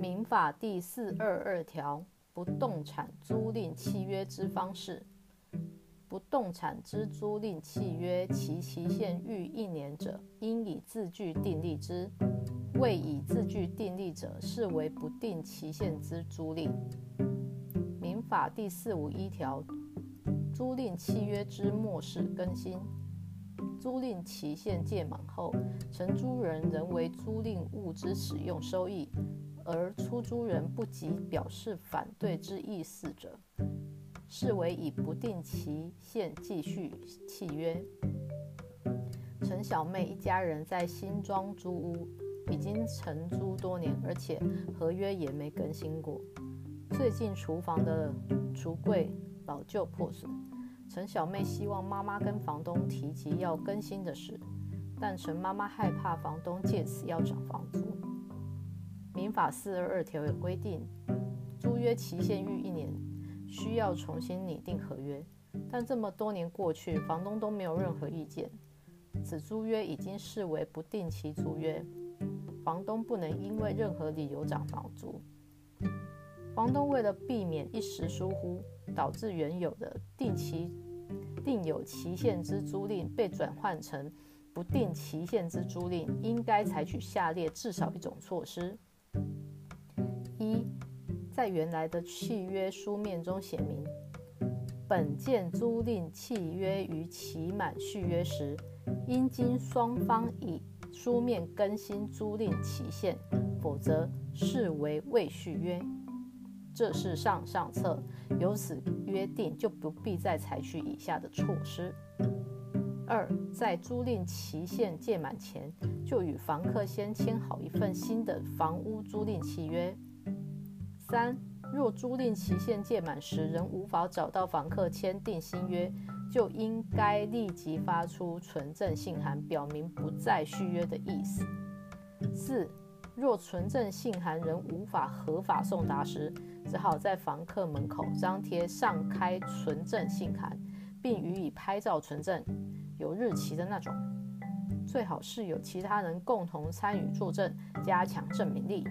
民法第四二二条，不动产租赁契约之方式。不动产之租赁契约，其期限逾一年者，应以字据订立之；未以字据订立者，视为不定期限之租赁。民法第四五一条，租赁契约之末世更新。租赁期限届满后，承租人仍为租赁物之使用收益，而出租人不及表示反对之意思者，视为以不定期限继续契约。陈小妹一家人在新庄租屋，已经承租多年，而且合约也没更新过。最近厨房的橱柜老旧破损。陈小妹希望妈妈跟房东提及要更新的事，但陈妈妈害怕房东借此要涨房租。民法四二二条有规定，租约期限逾一年，需要重新拟定合约。但这么多年过去，房东都没有任何意见，此租约已经视为不定期租约，房东不能因为任何理由涨房租。房东为了避免一时疏忽，导致原有的定期定有期限之租赁被转换成不定期限之租赁，应该采取下列至少一种措施：一，在原来的契约书面中写明，本件租赁契约于期满续约时，应经双方以书面更新租赁期限，否则视为未续约。这是上上策，由此约定就不必再采取以下的措施：二，在租赁期限届满前，就与房客先签好一份新的房屋租赁契约；三，若租赁期限届满时仍无法找到房客签订新约，就应该立即发出存证信函，表明不再续约的意思；四。若存证信函仍无法合法送达时，只好在房客门口张贴上开存证信函，并予以拍照存证，有日期的那种。最好是有其他人共同参与作证，加强证明力。